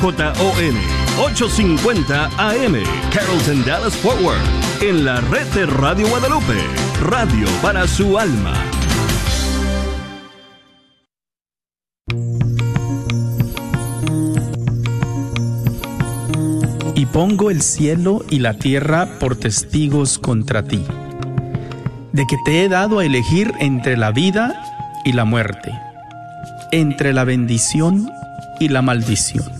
JON 850 AM, Carrollton Dallas Forward, en la red de Radio Guadalupe, radio para su alma. Y pongo el cielo y la tierra por testigos contra ti, de que te he dado a elegir entre la vida y la muerte, entre la bendición y la maldición.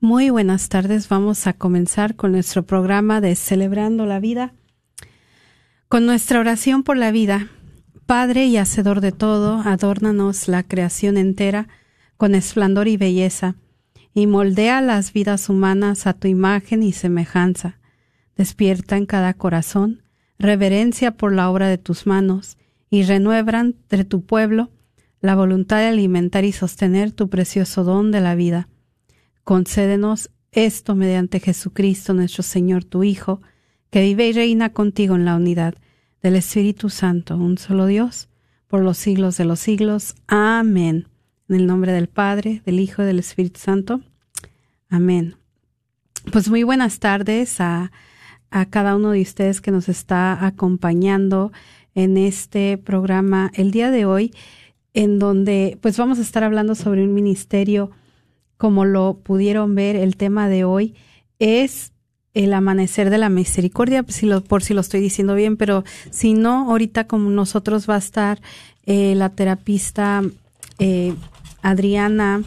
Muy buenas tardes. Vamos a comenzar con nuestro programa de Celebrando la Vida. Con nuestra oración por la vida, Padre y Hacedor de todo, adórnanos la creación entera con esplendor y belleza, y moldea las vidas humanas a tu imagen y semejanza. Despierta en cada corazón reverencia por la obra de tus manos, y renueva entre tu pueblo la voluntad de alimentar y sostener tu precioso don de la vida. Concédenos esto mediante Jesucristo nuestro Señor, tu Hijo, que vive y reina contigo en la unidad del Espíritu Santo, un solo Dios, por los siglos de los siglos. Amén. En el nombre del Padre, del Hijo y del Espíritu Santo. Amén. Pues muy buenas tardes a, a cada uno de ustedes que nos está acompañando en este programa el día de hoy, en donde pues vamos a estar hablando sobre un ministerio, como lo pudieron ver, el tema de hoy es el amanecer de la misericordia, si lo, por si lo estoy diciendo bien, pero si no, ahorita como nosotros va a estar eh, la terapista eh, Adriana,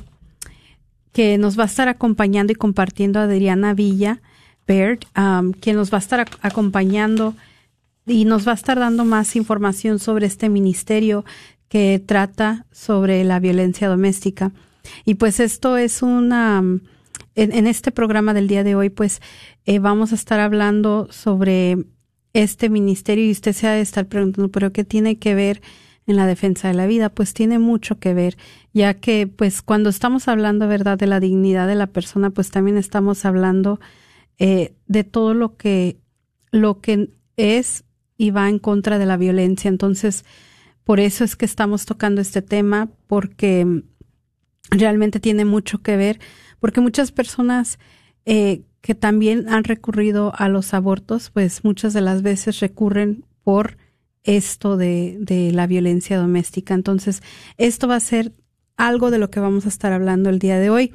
que nos va a estar acompañando y compartiendo Adriana Villa Baird, quien nos va a estar ac acompañando y nos va a estar dando más información sobre este ministerio que trata sobre la violencia doméstica. Y pues esto es una, en, en este programa del día de hoy, pues eh, vamos a estar hablando sobre este ministerio y usted se ha de estar preguntando, pero ¿qué tiene que ver en la defensa de la vida? Pues tiene mucho que ver, ya que pues cuando estamos hablando, ¿verdad?, de la dignidad de la persona, pues también estamos hablando eh, de todo lo que, lo que es y va en contra de la violencia. Entonces, por eso es que estamos tocando este tema, porque realmente tiene mucho que ver, porque muchas personas eh, que también han recurrido a los abortos, pues muchas de las veces recurren por esto de, de la violencia doméstica. Entonces, esto va a ser algo de lo que vamos a estar hablando el día de hoy.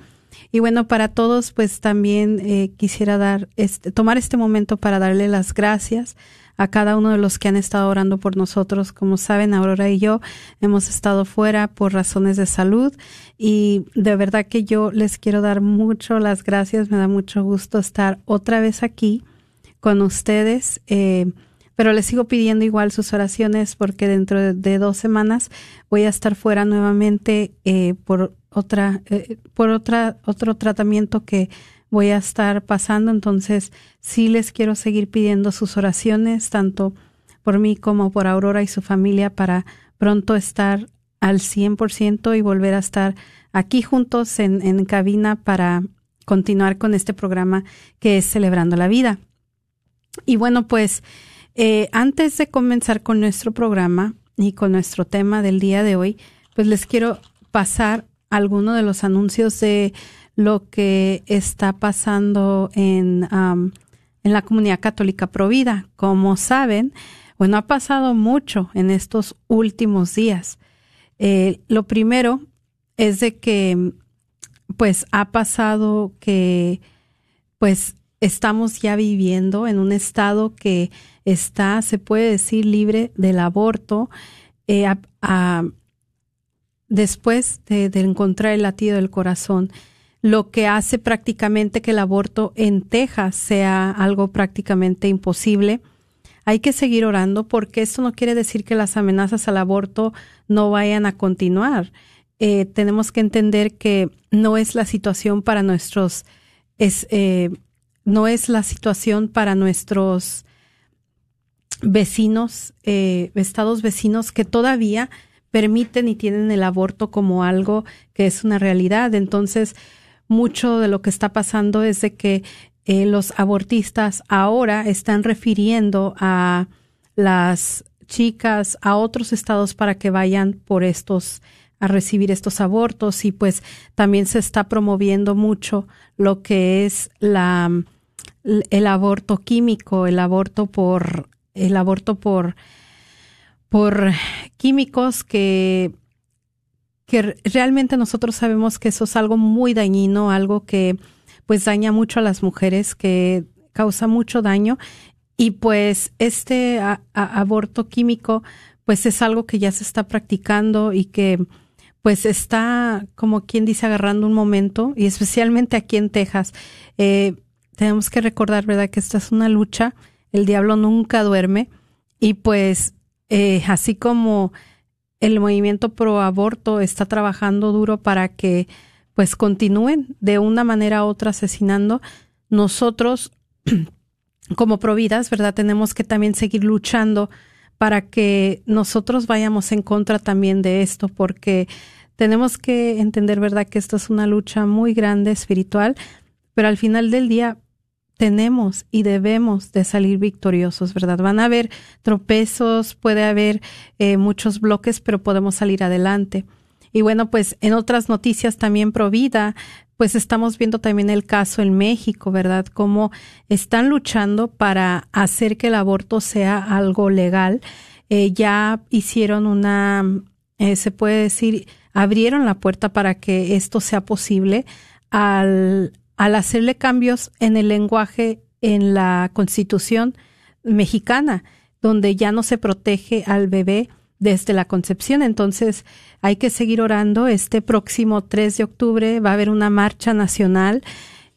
Y bueno, para todos, pues también eh, quisiera dar este, tomar este momento para darle las gracias a cada uno de los que han estado orando por nosotros. Como saben, Aurora y yo hemos estado fuera por razones de salud y de verdad que yo les quiero dar mucho las gracias. Me da mucho gusto estar otra vez aquí con ustedes. Eh, pero les sigo pidiendo igual sus oraciones porque dentro de, dos semanas voy a estar fuera nuevamente eh, por otra eh, por otra otro tratamiento que voy a estar pasando entonces sí les quiero seguir pidiendo sus oraciones tanto por mí como por Aurora y su familia para pronto estar al 100% y volver a estar aquí juntos en, en cabina para continuar con este programa que es Celebrando la Vida. Y bueno, pues Eh, antes de comenzar con nuestro programa y con nuestro tema del día de hoy, pues les quiero pasar algunos de los anuncios de lo que está pasando en, en la comunidad católica Provida. Como saben, bueno, ha pasado mucho en estos últimos días. Eh, lo primero es de que, pues, ha pasado que, pues, estamos ya viviendo en un estado que está, se puede decir, libre del aborto. Eh, después de, encontrar el latido del corazón, lo que hace prácticamente que el aborto en Texas sea algo prácticamente imposible. Hay que seguir orando porque esto no quiere decir que las amenazas al aborto no vayan a continuar. Eh, tenemos que entender que no es la situación para nuestros, es, eh, no es la situación para nuestros vecinos, eh, estados vecinos que todavía permiten y tienen el aborto como algo que es una realidad. Entonces, mucho de lo que está pasando es de que eh, los abortistas ahora están refiriendo a las chicas a otros estados para que vayan por estos a recibir estos abortos. Y pues también se está promoviendo mucho lo que es la el aborto químico, el aborto por el aborto por por químicos que que realmente nosotros sabemos que eso es algo muy dañino, algo que pues daña mucho a las mujeres, que causa mucho daño. Y pues este aborto químico pues es algo que ya se está practicando y que pues está como quien dice agarrando un momento y especialmente aquí en Texas. Eh, tenemos que recordar verdad que esta es una lucha el diablo nunca duerme. Y pues eh, así como el movimiento pro aborto está trabajando duro para que pues continúen de una manera u otra asesinando, nosotros como providas, ¿verdad? Tenemos que también seguir luchando para que nosotros vayamos en contra también de esto, porque tenemos que entender, ¿verdad?, que esto es una lucha muy grande espiritual, pero al final del día tenemos y debemos de salir victoriosos, ¿verdad? Van a haber tropezos, puede haber eh, muchos bloques, pero podemos salir adelante. Y bueno, pues en otras noticias también pro vida, pues estamos viendo también el caso en México, ¿verdad? Cómo están luchando para hacer que el aborto sea algo legal. Eh, ya hicieron una, eh, se puede decir, abrieron la puerta para que esto sea posible al, al hacerle cambios en el lenguaje en la constitución mexicana, donde ya no se protege al bebé desde la concepción. Entonces hay que seguir orando. Este próximo 3 de octubre va a haber una marcha nacional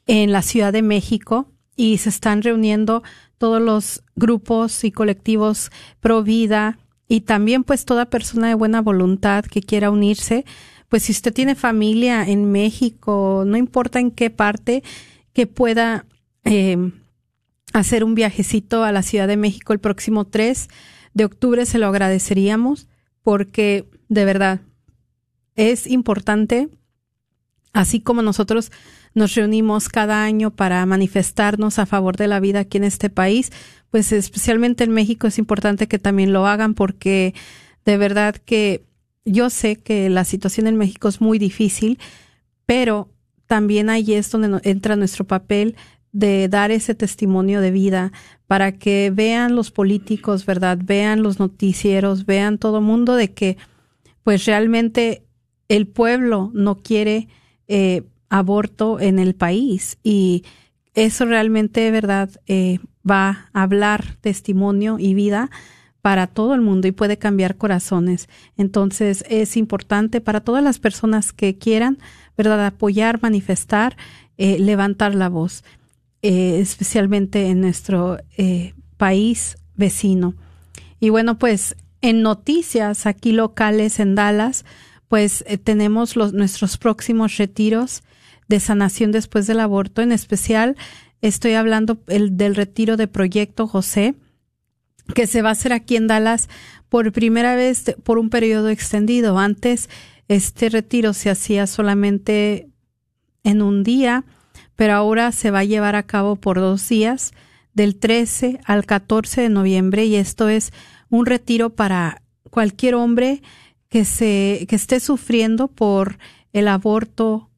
en la Ciudad de México y se están reuniendo todos los grupos y colectivos pro vida y también pues toda persona de buena voluntad que quiera unirse. Pues si usted tiene familia en México, no importa en qué parte, que pueda eh, hacer un viajecito a la Ciudad de México el próximo 3 de octubre se lo agradeceríamos porque de verdad es importante, así como nosotros nos reunimos cada año para manifestarnos a favor de la vida aquí en este país, pues especialmente en México es importante que también lo hagan porque de verdad que yo sé que la situación en México es muy difícil, pero también ahí es donde entra nuestro papel de dar ese testimonio de vida para que vean los políticos, ¿verdad? Vean los noticieros, vean todo mundo de que pues realmente el pueblo no quiere eh, aborto en el país y eso realmente, ¿verdad? Eh, va a hablar testimonio y vida para todo el mundo y puede cambiar corazones. Entonces es importante para todas las personas que quieran, ¿verdad? Apoyar, manifestar, eh, levantar la voz. Eh, especialmente en nuestro eh, país vecino. Y bueno, pues en noticias aquí locales en Dallas, pues tenemos los, nuestros próximos retiros de sanación después del aborto. En especial, estoy hablando el, del retiro de Proyecto José, que se va a hacer aquí en Dallas por primera vez por un periodo extendido. Antes, este retiro se hacía solamente en un día pero ahora se va a llevar a cabo por dos días, del 13 al 14 de noviembre y esto es un retiro para cualquier hombre que se que esté sufriendo por el aborto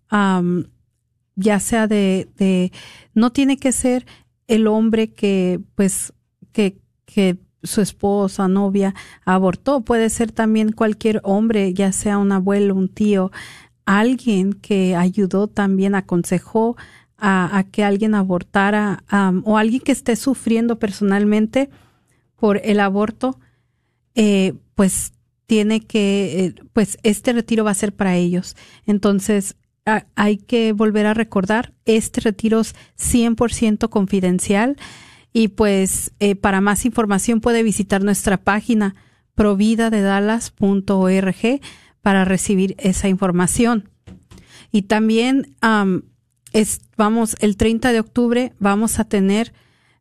ya sea de, de no tiene que ser el hombre que pues que que su esposa, novia abortó, puede ser también cualquier hombre, ya sea un abuelo, un tío, alguien que ayudó también, aconsejó a, que alguien abortara o alguien que esté sufriendo personalmente por el aborto, eh, pues tiene que, eh, pues este retiro va a ser para ellos. Entonces, hay que volver a recordar, este retiro es 100% confidencial y pues eh, para más información puede visitar nuestra página providadedallas.org para recibir esa información. Y también vamos, el 30 de octubre vamos a tener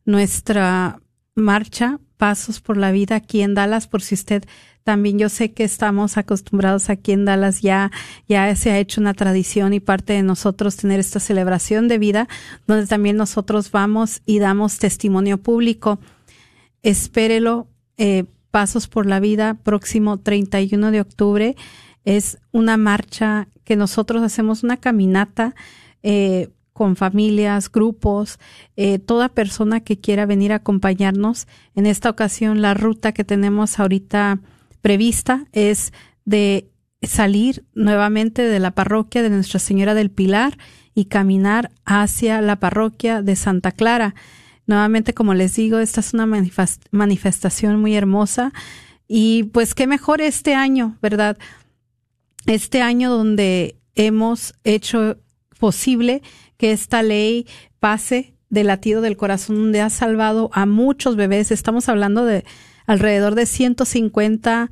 nuestra marcha Pasos por la Vida aquí en Dallas, por si usted también yo sé que estamos acostumbrados aquí en Dallas, ya, ya se ha hecho una tradición y parte de nosotros tener esta celebración de vida, donde también nosotros vamos y damos testimonio público. Espérelo, eh, Pasos por la Vida, próximo 31 de octubre. Es una marcha que nosotros hacemos, una caminata eh, con familias, grupos, eh, toda persona que quiera venir a acompañarnos. En esta ocasión, la ruta que tenemos ahorita prevista es de salir nuevamente de la parroquia de Nuestra Señora del Pilar y caminar hacia la parroquia de Santa Clara. Nuevamente, como les digo, esta es una manifestación muy hermosa y pues qué mejor este año, ¿verdad? Este año donde hemos hecho posible que esta ley pase del latido del corazón, donde ha salvado a muchos bebés. Estamos hablando de alrededor de 150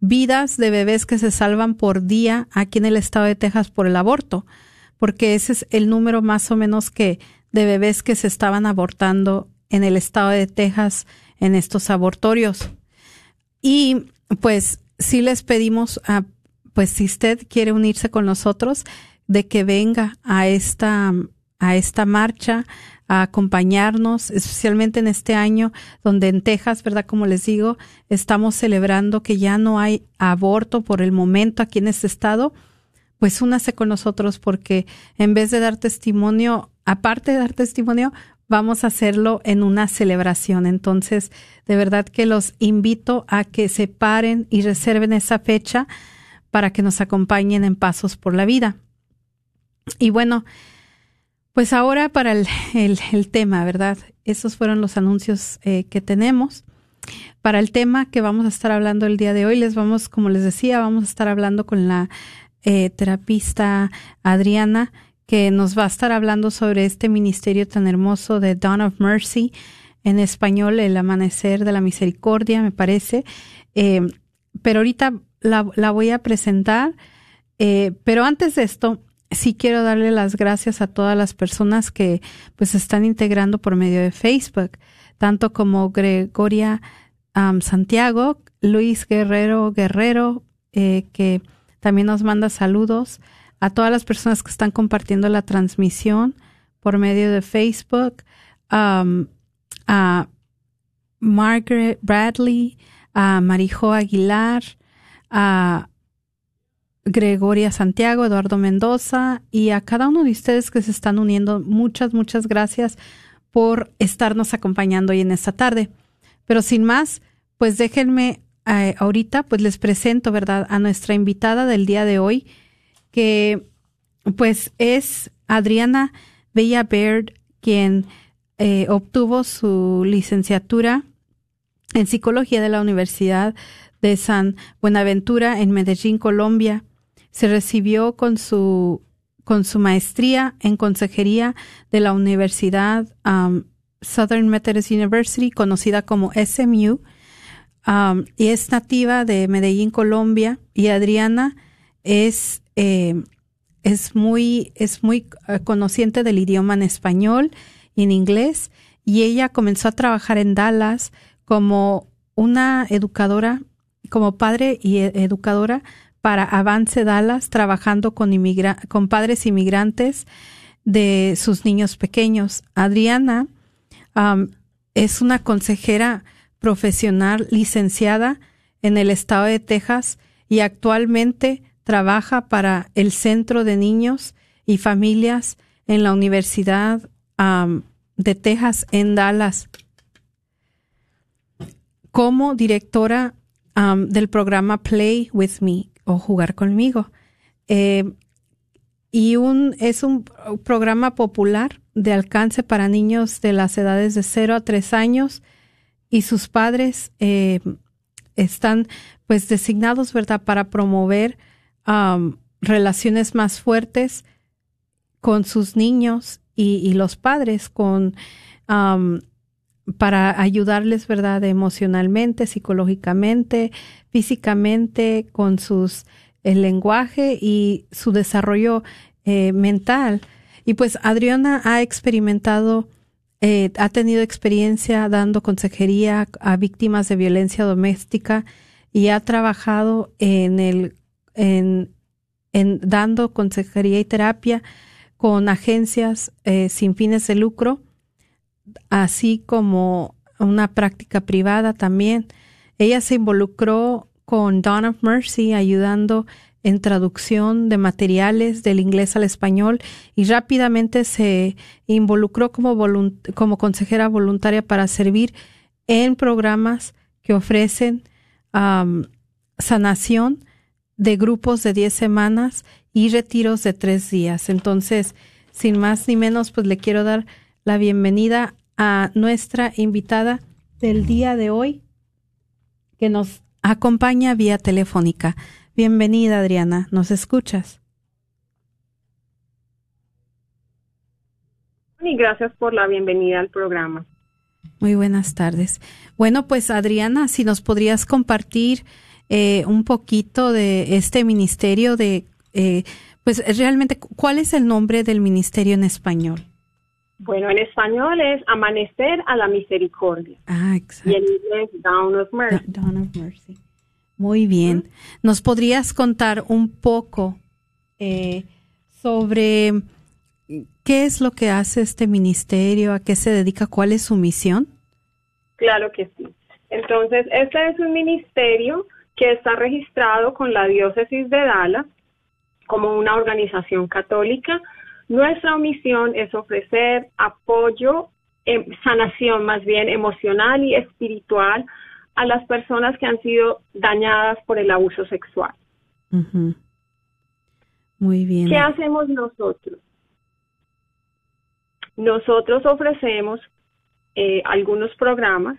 vidas de bebés que se salvan por día aquí en el estado de Texas por el aborto, porque ese es el número más o menos que de bebés que se estaban abortando en el estado de Texas en estos abortorios. Y pues sí les pedimos a pues si usted quiere unirse con nosotros de que venga a esta a esta marcha a acompañarnos, especialmente en este año donde en Texas, ¿verdad? Como les digo, estamos celebrando que ya no hay aborto por el momento aquí en este estado, pues únase con nosotros porque en vez de dar testimonio, aparte de dar testimonio, vamos a hacerlo en una celebración. Entonces, de verdad que los invito a que se paren y reserven esa fecha para que nos acompañen en Pasos por la Vida. Y bueno, pues ahora para el, tema, ¿verdad? Esos fueron los anuncios eh, que tenemos. Para el tema que vamos a estar hablando el día de hoy, les vamos, como les decía, vamos a estar hablando con la eh, terapista Adriana, que nos va a estar hablando sobre este ministerio tan hermoso de Dawn of Mercy, en español, el amanecer de la misericordia, me parece. Eh, pero ahorita la, la, voy a presentar. pero antes de esto, sí quiero darle las gracias a todas las personas que pues están integrando por medio de Facebook, tanto como Gregoria Santiago, Luis Guerrero Guerrero, eh, que también nos manda saludos, a todas las personas que están compartiendo la transmisión por medio de Facebook, a Margaret Bradley, a Marijo Aguilar, a Gregoria Santiago, Eduardo Mendoza y a cada uno de ustedes que se están uniendo. Muchas, muchas gracias por estarnos acompañando hoy en esta tarde. Pero sin más, pues déjenme eh, ahorita, pues les presento, ¿verdad?, a nuestra invitada del día de hoy, que pues es Adriana Bella Baird, quien eh, obtuvo su licenciatura en psicología de la Universidad de San Buenaventura en Medellín, Colombia se recibió con su, con su maestría en consejería de la Universidad um, Southern Methodist University, conocida como SMU, um, y es nativa de Medellín, Colombia. Y Adriana es, eh, es muy, es muy eh, conociente del idioma en español y en inglés. Y ella comenzó a trabajar en Dallas como una educadora, como padre y e, educadora para Avance Dallas, trabajando con, padres inmigrantes de sus niños pequeños. Adriana es una consejera profesional licenciada en el estado de Texas y actualmente trabaja para el Centro de Niños y Familias en la Universidad de Texas en Dallas como directora del programa Play with Me o Jugar conmigo. Eh, y un, es un programa popular de alcance para niños de las edades de 0 a 3 años y sus padres eh, están pues designados, ¿verdad?, para promover relaciones más fuertes con sus niños y, los padres, con para ayudarles, ¿verdad?, emocionalmente, psicológicamente, físicamente, con sus el lenguaje y su desarrollo eh, mental. Y pues Adriana ha experimentado, eh, ha tenido experiencia dando consejería a víctimas de violencia doméstica y ha trabajado en el, en, en dando consejería y terapia con agencias eh, sin fines de lucro, así como una práctica privada también. Ella se involucró con Dawn of Mercy, ayudando en traducción de materiales del inglés al español y rápidamente se involucró como, como consejera voluntaria para servir en programas que ofrecen sanación de grupos de 10 semanas y retiros de tres días. Entonces, sin más ni menos, pues le quiero dar la bienvenida a nuestra invitada del día de hoy, que nos acompaña vía telefónica. Bienvenida, Adriana. ¿Nos escuchas? Y gracias por la bienvenida al programa. Muy buenas tardes. Bueno, pues Adriana, si nos podrías compartir eh, un poquito de este ministerio, de, eh, pues realmente, ¿cuál es el nombre del ministerio en español? Bueno, en español es Amanecer a la Misericordia. Ah, exacto. Y en inglés Dawn of Mercy. Dawn of Mercy. Muy bien. ¿Nos podrías contar un poco eh, sobre qué es lo que hace este ministerio, a qué se dedica, cuál es su misión? Claro que sí. Entonces, este es un ministerio que está registrado con la diócesis de Dallas como una organización católica nuestra misión es ofrecer apoyo, em, sanación más bien emocional y espiritual a las personas que han sido dañadas por el abuso sexual. Muy bien. ¿Qué hacemos nosotros? Nosotros ofrecemos eh, algunos programas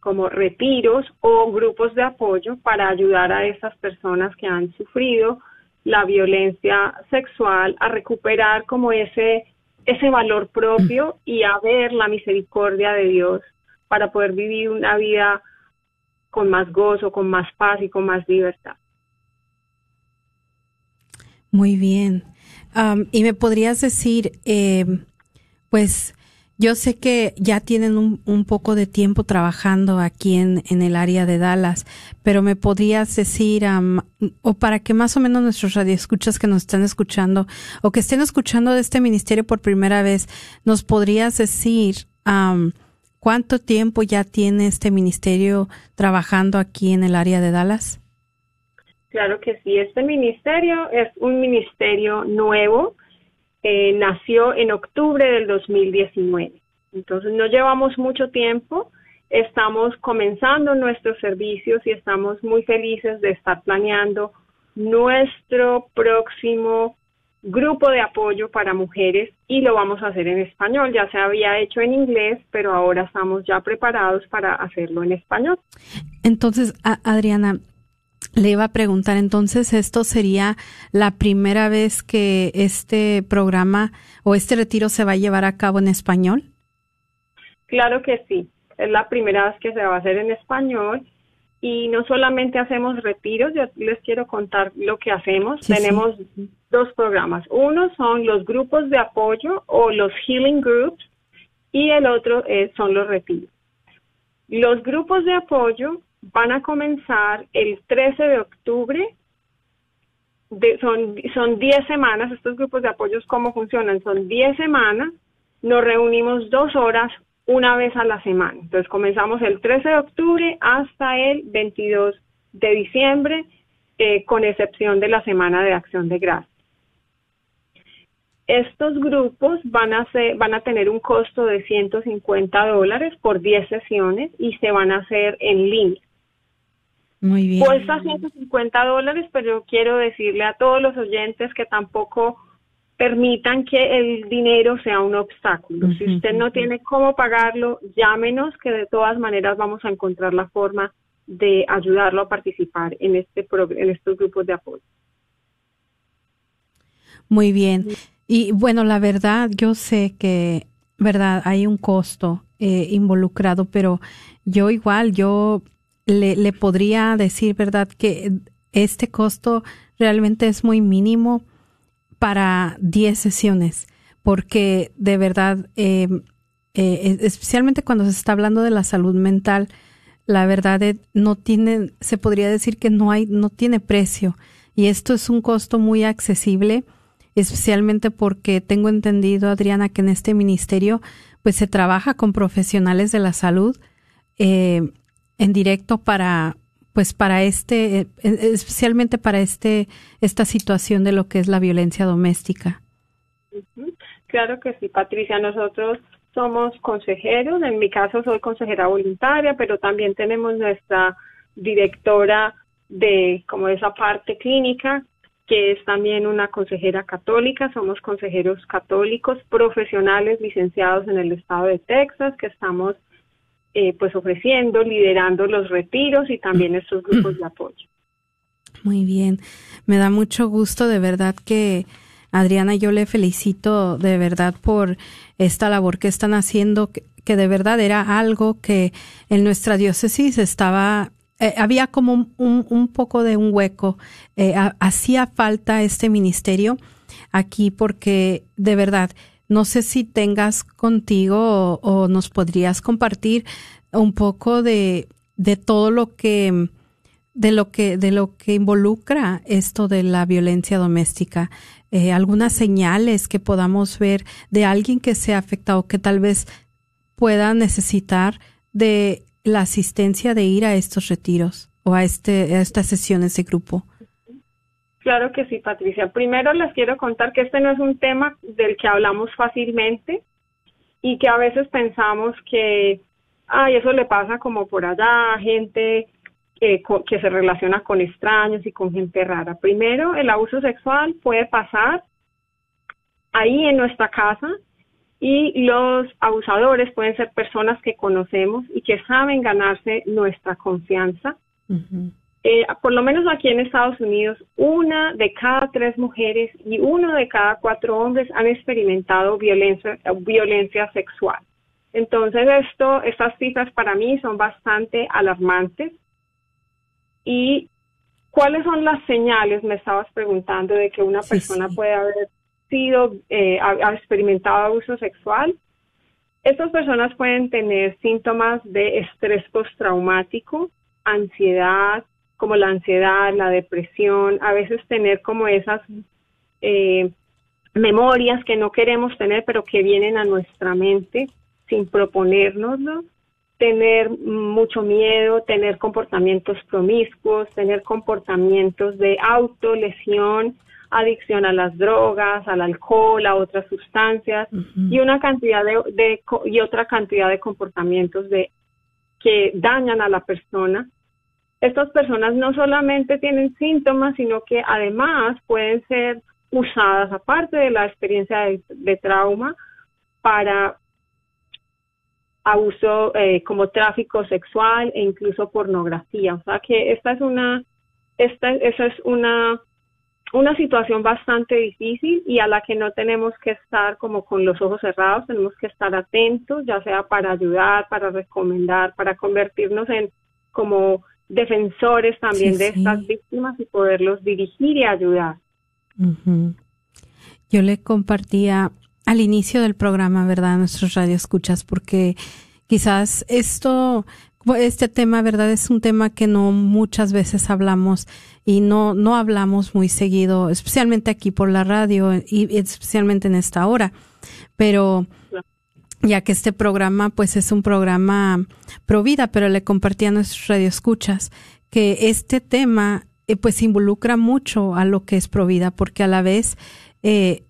como retiros o grupos de apoyo para ayudar a esas personas que han sufrido la violencia sexual, a recuperar como ese, ese valor propio y a ver la misericordia de Dios para poder vivir una vida con más gozo, con más paz y con más libertad. Muy bien. y me podrías decir, eh, pues, yo sé que ya tienen un, poco de tiempo trabajando aquí en, en, el área de Dallas, pero me podrías decir, o para que más o menos nuestros radioescuchas que nos están escuchando o que estén escuchando de este ministerio por primera vez, nos podrías decir cuánto tiempo ya tiene este ministerio trabajando aquí en el área de Dallas. Claro que sí, este ministerio es un ministerio nuevo eh, nació en octubre del 2019. Entonces no llevamos mucho tiempo, estamos comenzando nuestros servicios y estamos muy felices de estar planeando nuestro próximo grupo de apoyo para mujeres y lo vamos a hacer en español. Ya se había hecho en inglés, pero ahora estamos ya preparados para hacerlo en español. Entonces, Adriana, le iba a preguntar, entonces, ¿esto sería la primera vez que este programa o este retiro se va a llevar a cabo en español? Claro que sí, es la primera vez que se va a hacer en español y no solamente hacemos retiros, yo les quiero contar lo que hacemos. Tenemos dos programas. Uno son los grupos de apoyo o los healing groups y el otro es, son los retiros. Los grupos de apoyo van a comenzar el 13 de octubre. Son, son 10 semanas, estos grupos de apoyos, ¿cómo funcionan? Son 10 semanas, nos reunimos dos horas una vez a la semana. Entonces comenzamos el 13 de octubre hasta el 22 de diciembre, eh, con excepción de la Semana de Acción de Gracias. Estos grupos van a, ser, van a tener un costo de 150 dólares por 10 sesiones y se van a hacer en línea. Muy bien. Cuesta 150 dólares, pero yo quiero decirle a todos los oyentes que tampoco permitan que el dinero sea un obstáculo. Si usted no tiene cómo pagarlo, llámenos, que de todas maneras vamos a encontrar la forma de ayudarlo a participar en, este en estos grupos de apoyo. Muy bien. Y bueno, la verdad, yo sé que, verdad, hay un costo eh, involucrado, pero yo igual, yo le, le podría decir, verdad, que este costo realmente es muy mínimo para 10 sesiones, porque de verdad, eh, eh, especialmente cuando se está hablando de la salud mental, la verdad no tiene, se podría decir que no hay, no tiene precio. Y esto es un costo muy accesible especialmente porque tengo entendido, Adriana, que en este ministerio pues se trabaja con profesionales de la salud eh, en directo para pues para este eh, especialmente para este esta situación de lo que es la violencia doméstica. Claro que sí, Patricia, nosotros somos consejeros, en mi caso soy consejera voluntaria, pero también tenemos nuestra directora de como esa parte clínica que es también una consejera católica, somos consejeros católicos profesionales licenciados en el estado de Texas, que estamos eh, pues ofreciendo, liderando los retiros y también estos grupos de apoyo. Muy bien, me da mucho gusto de verdad que Adriana, yo le felicito de verdad por esta labor que están haciendo, que de verdad era algo que en nuestra diócesis estaba eh, había como un, un, poco de un hueco. Eh, hacía falta este ministerio aquí porque de verdad, no sé si tengas contigo o, nos podrías compartir un poco de, de todo lo que de lo que de lo que involucra esto de la violencia doméstica eh, algunas señales que podamos ver de alguien que sea afectado que tal vez pueda necesitar de la asistencia de ir a estos retiros o a, este, a estas sesiones de grupo? Claro que sí, Patricia. Primero les quiero contar que este no es un tema del que hablamos fácilmente y que a veces pensamos que, ay, eso le pasa como por allá, gente que, que se relaciona con extraños y con gente rara. Primero, el abuso sexual puede pasar ahí en nuestra casa y los abusadores pueden ser personas que conocemos y que saben ganarse nuestra confianza. Eh, por lo menos aquí en Estados Unidos, una de cada tres mujeres y uno de cada cuatro hombres han experimentado violencia, violencia sexual. Entonces, esto, estas cifras para mí son bastante alarmantes. ¿Y cuáles son las señales? Me estabas preguntando de que una persona puede haber sido, eh, ha, experimentado abuso sexual, estas personas pueden tener síntomas de estrés postraumático, ansiedad, como la ansiedad, la depresión, a veces tener como esas eh, memorias que no queremos tener, pero que vienen a nuestra mente sin proponérnoslo, tener mucho miedo, tener comportamientos promiscuos, tener comportamientos de autolesión, adicción a las drogas, al alcohol, a otras sustancias y una cantidad de, y otra cantidad de comportamientos de que dañan a la persona. Estas personas no solamente tienen síntomas, sino que además pueden ser usadas, aparte de la experiencia de, trauma, para abuso eh, como tráfico sexual e incluso pornografía. O sea que esta es una, esta, esa es una una situación bastante difícil y a la que no tenemos que estar como con los ojos cerrados, tenemos que estar atentos, ya sea para ayudar, para recomendar, para convertirnos en como defensores también de estas víctimas y poderlos dirigir y ayudar. Yo le compartía al inicio del programa, ¿verdad? Nuestros radioescuchas, porque quizás esto este tema, ¿verdad? Es un tema que no muchas veces hablamos y no, no hablamos muy seguido, especialmente aquí por la radio y especialmente en esta hora. Pero ya que este programa pues es un programa pro vida, pero le compartí a nuestros radioescuchas que este tema eh, pues involucra mucho a lo que es pro vida, porque a la vez eh,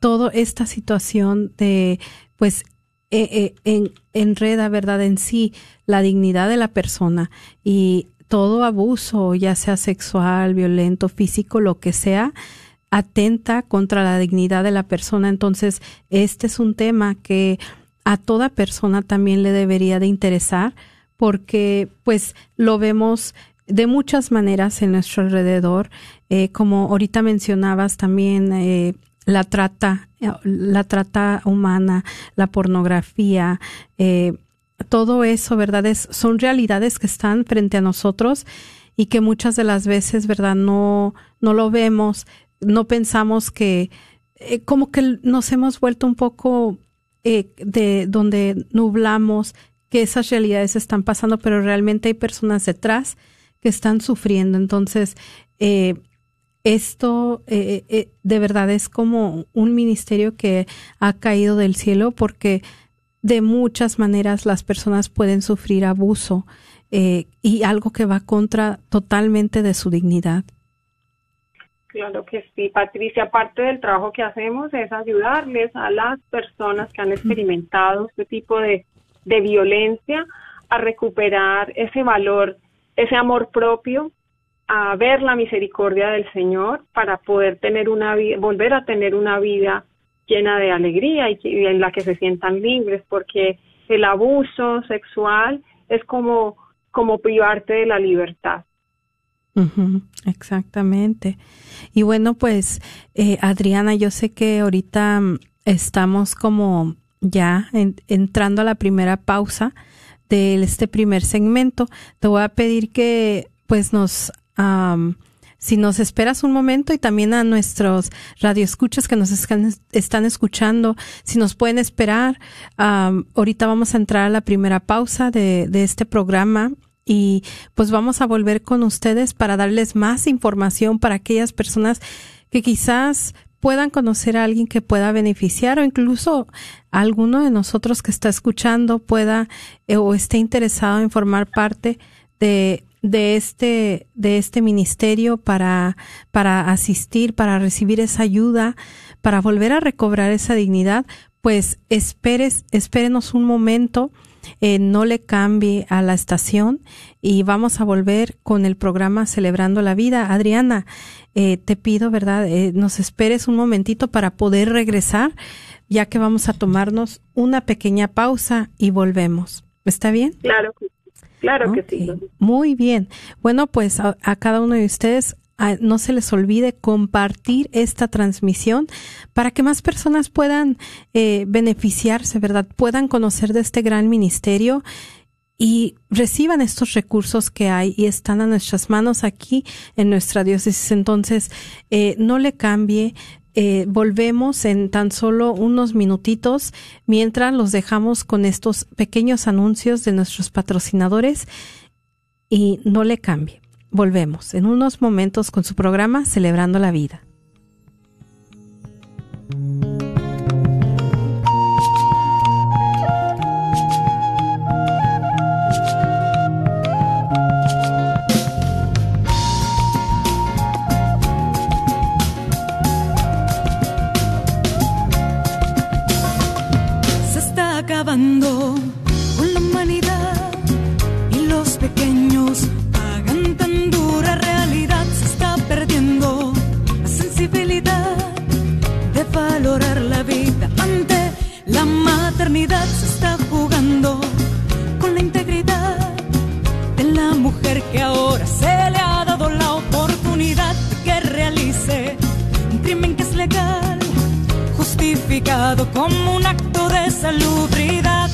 toda esta situación de pues eh, en, enreda, ¿verdad? En sí la dignidad de la persona y todo abuso, ya sea sexual, violento, físico, lo que sea, atenta contra la dignidad de la persona. Entonces, este es un tema que a toda persona también le debería de interesar porque pues lo vemos de muchas maneras en nuestro alrededor, eh, como ahorita mencionabas también eh, la trata, la trata humana, la pornografía, eh, todo eso, ¿verdad? Es, son realidades que están frente a nosotros y que muchas de las veces, ¿verdad? No, no lo vemos, no pensamos que, como que nos hemos vuelto un poco eh, de donde nublamos que esas realidades están pasando, pero realmente hay personas detrás que están sufriendo. Entonces, eh, esto eh, de verdad es como un ministerio que ha caído del cielo porque de muchas maneras las personas pueden sufrir abuso y algo que va contra totalmente de su dignidad. Claro que sí, Patricia. Parte del trabajo que hacemos es ayudarles a las personas que han experimentado este tipo de, de violencia a recuperar ese valor, ese amor propio, a ver la misericordia del Señor para poder tener una vida, volver a tener una vida llena de alegría y, y en la que se sientan libres, porque el abuso sexual es como, como privarte de la libertad exactamente. Y bueno, pues eh, Adriana, yo sé que ahorita mm, estamos como ya entrando a la primera pausa de este primer segmento. Te voy a pedir que pues nos... si nos esperas un momento y también a nuestros radioescuchas que nos están, escuchando, si nos pueden esperar, ahorita vamos a entrar a la primera pausa de, de este programa y pues vamos a volver con ustedes para darles más información para aquellas personas que quizás puedan conocer a alguien que pueda beneficiar o incluso alguno de nosotros que está escuchando pueda eh, o esté interesado en formar parte de, de este de este ministerio para para asistir para recibir esa ayuda para volver a recobrar esa dignidad pues esperes espérenos un momento eh, no le cambie a la estación y vamos a volver con el programa Celebrando la Vida. Adriana, eh, te pido, ¿verdad? Eh, nos esperes un momentito para poder regresar, ya que vamos a tomarnos una pequeña pausa y volvemos. ¿Está bien? Claro, claro que sí. Muy bien. Bueno, pues a cada uno de ustedes no se les olvide compartir esta transmisión para que más personas puedan eh, beneficiarse, ¿verdad? Puedan conocer de este gran ministerio y reciban estos recursos que hay y están a nuestras manos aquí en nuestra diócesis. Entonces, eh, no le cambie. Eh, volvemos en tan solo unos minutitos mientras los dejamos con estos pequeños anuncios de nuestros patrocinadores y no le cambie. Volvemos en unos momentos con su programa Celebrando la Vida. Como un acto de salubridad.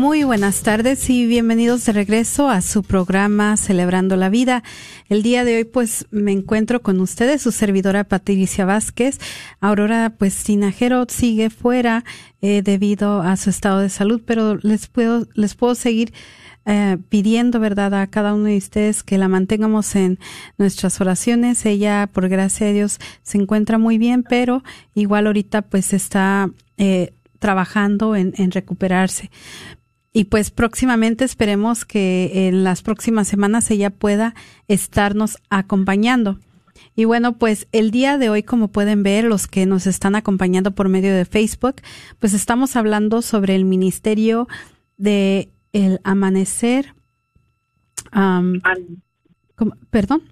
Muy buenas tardes y bienvenidos de regreso a su programa Celebrando la Vida. El día de hoy pues me encuentro con ustedes, su servidora Patricia Vázquez. Aurora pues Tinajero sigue fuera eh, debido a su estado de salud, pero les puedo, les puedo seguir eh, pidiendo, ¿verdad?, a cada uno de ustedes que la mantengamos en nuestras oraciones. Ella, por gracia de Dios, se encuentra muy bien, pero igual ahorita pues está eh, trabajando en, en recuperarse. Y pues próximamente esperemos que en las próximas semanas ella pueda estarnos acompañando. Y bueno, pues el día de hoy, como pueden ver, los que nos están acompañando por medio de Facebook, pues estamos hablando sobre el ministerio de el amanecer. Perdón.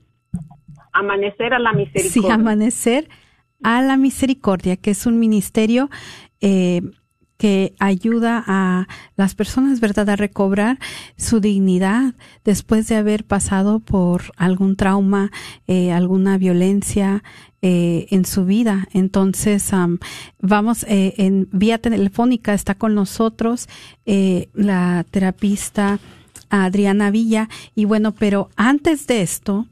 Amanecer a la misericordia. Sí, amanecer a la misericordia, que es un ministerio eh, que ayuda a las personas, ¿verdad?, a recobrar su dignidad después de haber pasado por algún trauma, eh, alguna violencia eh, en su vida. Entonces, vamos, eh, en vía telefónica está con nosotros eh, la terapista Adriana Villa. Y bueno, pero antes de esto,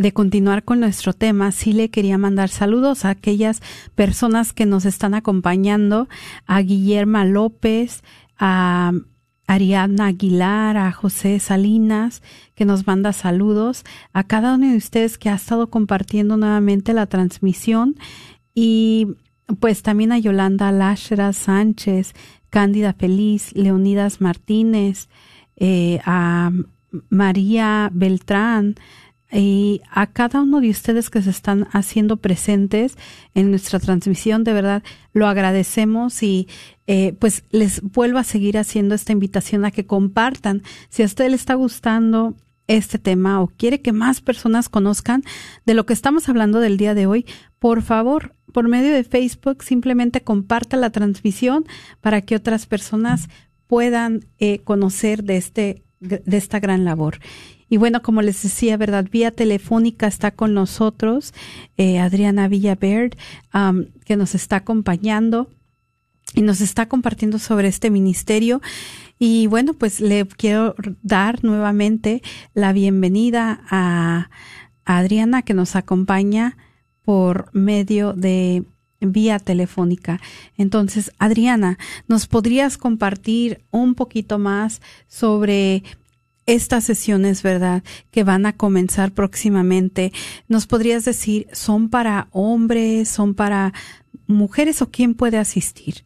de continuar con nuestro tema, sí le quería mandar saludos a aquellas personas que nos están acompañando, a Guillerma López, a Ariadna Aguilar, a José Salinas, que nos manda saludos, a cada uno de ustedes que ha estado compartiendo nuevamente la transmisión. Y pues también a Yolanda Lashra Sánchez, Cándida Feliz, Leonidas Martínez, eh, a María Beltrán, y a cada uno de ustedes que se están haciendo presentes en nuestra transmisión, de verdad lo agradecemos y eh, pues les vuelvo a seguir haciendo esta invitación a que compartan. Si a usted le está gustando este tema o quiere que más personas conozcan de lo que estamos hablando del día de hoy, por favor, por medio de Facebook, simplemente comparta la transmisión para que otras personas puedan eh, conocer de, este, de esta gran labor. Y bueno, como les decía, ¿verdad? Vía telefónica está con nosotros eh, Adriana Villaverde, que nos está acompañando y nos está compartiendo sobre este ministerio. Y bueno, pues le quiero dar nuevamente la bienvenida a, Adriana que nos acompaña por medio de vía telefónica. Entonces, Adriana, ¿nos podrías compartir un poquito más sobre estas sesiones, verdad, que van a comenzar próximamente? ¿Nos podrías decir, son para hombres, son para mujeres o quién puede asistir?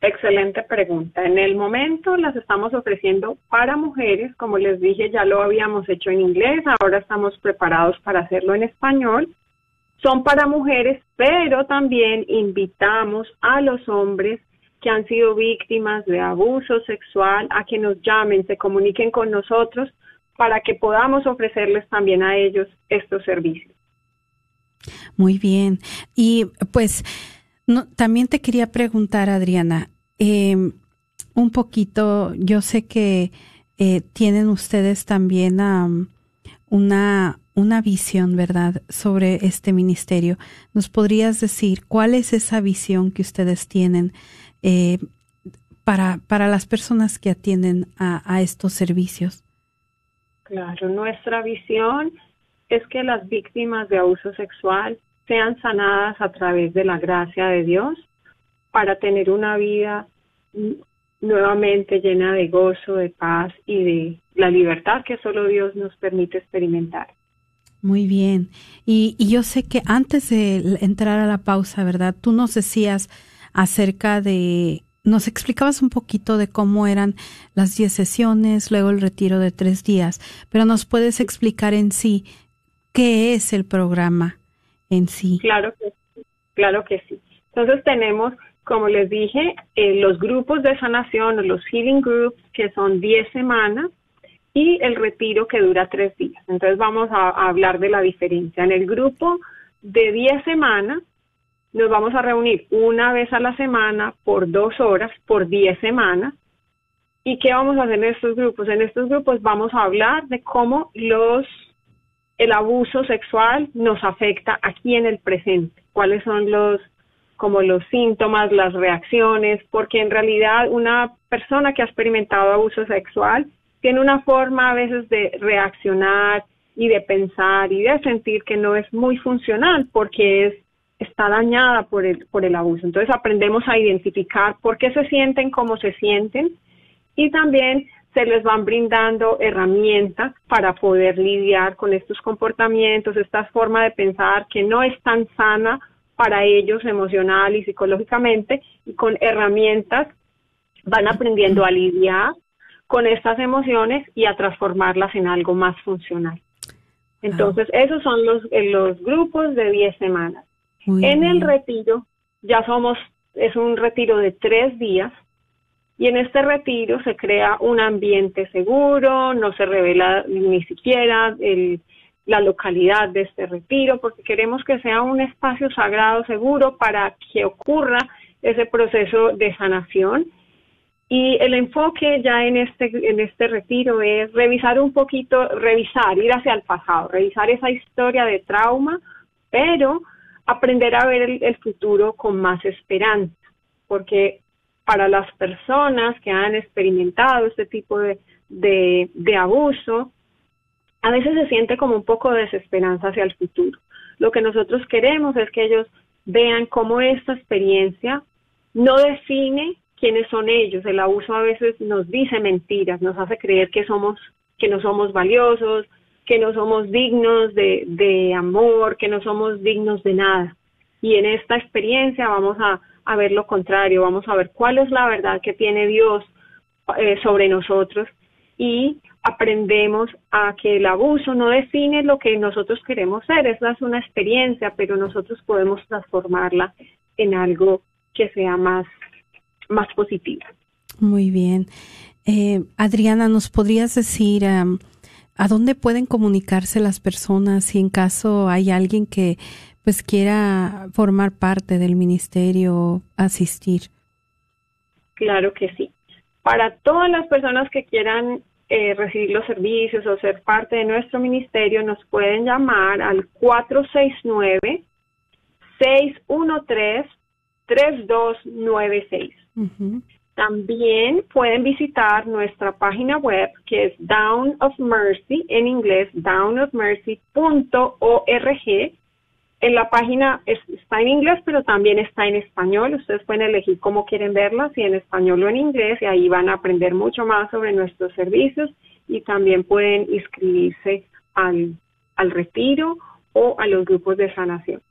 Excelente pregunta. En el momento las estamos ofreciendo para mujeres, como les dije, ya lo habíamos hecho en inglés, ahora estamos preparados para hacerlo en español. Son para mujeres, pero también invitamos a los hombres que han sido víctimas de abuso sexual a que nos llamen, se comuniquen con nosotros para que podamos ofrecerles también a ellos estos servicios. Muy bien. Y pues también te quería preguntar, Adriana, eh, un poquito, yo sé que eh, tienen ustedes también una, una visión, ¿verdad?, sobre este ministerio. ¿Nos podrías decir cuál es esa visión que ustedes tienen eh, para, para las personas que atienden a, a estos servicios? Claro, nuestra visión es que las víctimas de abuso sexual sean sanadas a través de la gracia de Dios para tener una vida nuevamente llena de gozo, de paz y de la libertad que solo Dios nos permite experimentar. Muy bien. Y, yo sé que antes de entrar a la pausa, ¿verdad? Tú nos decías acerca de, nos explicabas un poquito de cómo eran las 10 sesiones, luego el retiro de tres días, pero nos puedes explicar en sí qué es el programa en sí. Claro que sí, claro que sí. Entonces tenemos como les dije, eh, los grupos de sanación los healing groups, que son 10 semanas, y el retiro que dura 3 días. Entonces vamos a, hablar de la diferencia. En el grupo de 10 semanas, nos vamos a reunir una vez a la semana por dos horas, por 10 semanas. ¿Y qué vamos a hacer en estos grupos? En estos grupos vamos a hablar de cómo los el abuso sexual nos afecta aquí en el presente, cuáles son los como los síntomas, las reacciones, porque en realidad una persona que ha experimentado abuso sexual tiene una forma a veces de reaccionar y de pensar y de sentir que no es muy funcional porque es está dañada por el por el abuso. Entonces aprendemos a identificar por qué se sienten como se sienten y también se les van brindando herramientas para poder lidiar con estos comportamientos, esta forma de pensar que no es tan sana para ellos emocional y psicológicamente y con herramientas van aprendiendo a lidiar con estas emociones y a transformarlas en algo más funcional. Entonces, esos son los, los grupos de 10 semanas. En el retiro, ya somos, es un retiro de tres días, y en este retiro se crea un ambiente seguro, no se revela ni siquiera el, la localidad de este retiro, porque queremos que sea un espacio sagrado, seguro, para que ocurra ese proceso de sanación. Y el enfoque ya en este, en este retiro es revisar un poquito, revisar, ir hacia el pasado, revisar esa historia de trauma, pero aprender a ver el, futuro con más esperanza, porque para las personas que han experimentado este tipo de, de, de abuso, a veces se siente como un poco de desesperanza hacia el futuro. Lo que nosotros queremos es que ellos vean cómo esta experiencia no define quiénes son ellos. El abuso a veces nos dice mentiras, nos hace creer que somos, que no somos valiosos, que no somos dignos de, de amor, que no somos dignos de nada. Y en esta experiencia vamos a, a ver lo contrario, vamos a ver cuál es la verdad que tiene Dios eh, sobre nosotros y aprendemos a que el abuso no define lo que nosotros queremos ser, esa es una experiencia, pero nosotros podemos transformarla en algo que sea más, más positivo. Muy bien. Eh, Adriana, ¿nos podrías decir ¿a dónde pueden comunicarse las personas si en caso hay alguien que pues quiera formar parte del ministerio, asistir? Claro que sí. Para todas las personas que quieran eh, recibir los servicios o ser parte de nuestro ministerio, nos pueden llamar al 469-613-3296. También pueden visitar nuestra página web que es Down of Mercy, en inglés downofmercy.org en la página está en inglés, pero también está en español. Ustedes pueden elegir cómo quieren verla, si en español o en inglés, y ahí van a aprender mucho más sobre nuestros servicios y también pueden inscribirse al, al retiro o a los grupos de sanación.